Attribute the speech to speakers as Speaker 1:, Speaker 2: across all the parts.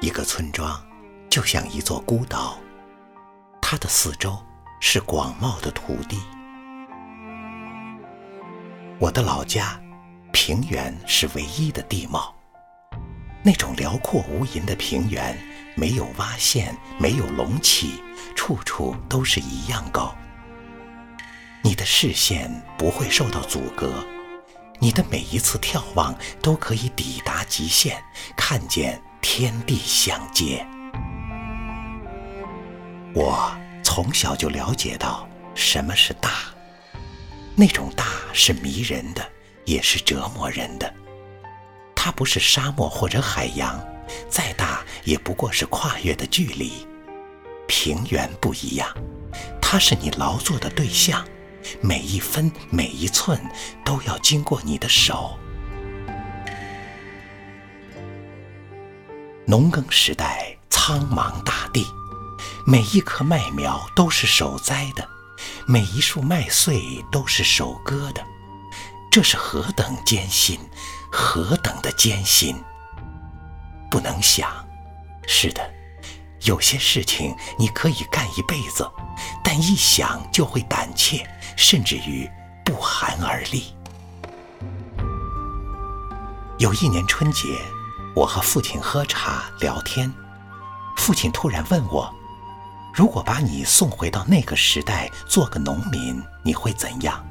Speaker 1: 一个村庄就像一座孤岛，它的四周是广袤的土地。我的老家，平原是唯一的地貌。那种辽阔无垠的平原，没有洼陷，没有隆起，处处都是一样高。你的视线不会受到阻隔，你的每一次眺望都可以抵达极限，看见天地相接。我从小就了解到什么是大，那种大是迷人的，也是折磨人的。它不是沙漠或者海洋，再大也不过是跨越的距离。平原不一样，它是你劳作的对象，每一分每一寸都要经过你的手。农耕时代，苍茫大地，每一棵麦苗都是手栽的，每一束麦穗都是手割的，这是何等艰辛！何等的艰辛，不能想。是的，有些事情你可以干一辈子，但一想就会胆怯，甚至于不寒而栗。有一年春节，我和父亲喝茶聊天，父亲突然问我：“如果把你送回到那个时代做个农民，你会怎样？”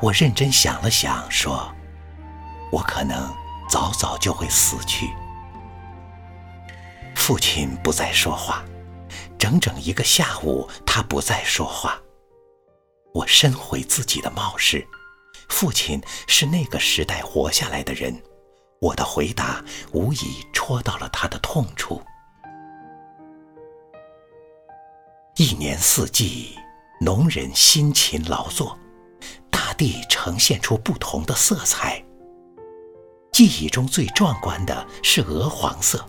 Speaker 1: 我认真想了想，说。我可能早早就会死去。父亲不再说话，整整一个下午，他不再说话。我深悔自己的冒失。父亲是那个时代活下来的人，我的回答无疑戳到了他的痛处。一年四季，农人辛勤劳作，大地呈现出不同的色彩。记忆中最壮观的是鹅黄色，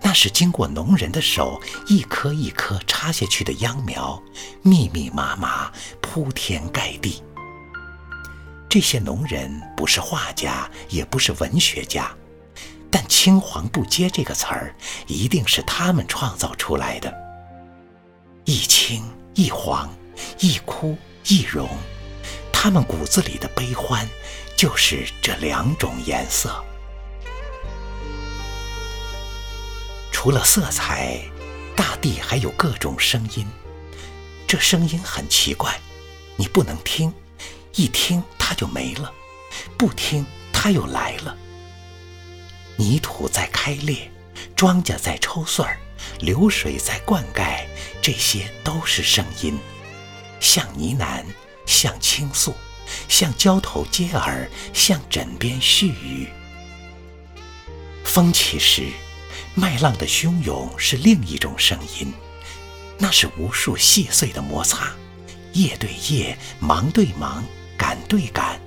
Speaker 1: 那是经过农人的手一颗一颗插下去的秧苗，密密麻麻铺天盖地。这些农人不是画家，也不是文学家，但“青黄不接”这个词儿一定是他们创造出来的。一青一黄，一枯一荣，他们骨子里的悲欢。就是这两种颜色。除了色彩，大地还有各种声音。这声音很奇怪，你不能听，一听它就没了，不听它又来了。泥土在开裂，庄稼在抽穗儿，流水在灌溉，这些都是声音，像呢喃，像倾诉。像交头接耳，像枕边絮语。风起时，麦浪的汹涌是另一种声音，那是无数细碎的摩擦，叶对叶，芒对芒，反对感，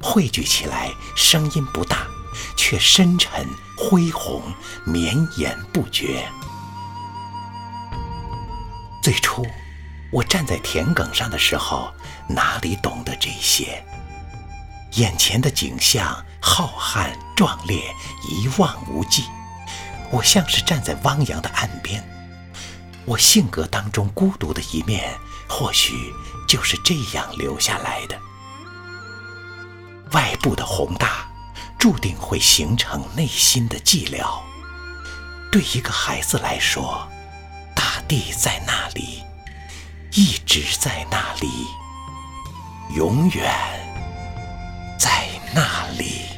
Speaker 1: 汇聚起来，声音不大，却深沉恢宏，绵延不绝。最初。我站在田埂上的时候，哪里懂得这些？眼前的景象浩瀚壮烈，一望无际。我像是站在汪洋的岸边。我性格当中孤独的一面，或许就是这样留下来的。外部的宏大，注定会形成内心的寂寥。对一个孩子来说，大地在那里。一直在那里，永远在那里。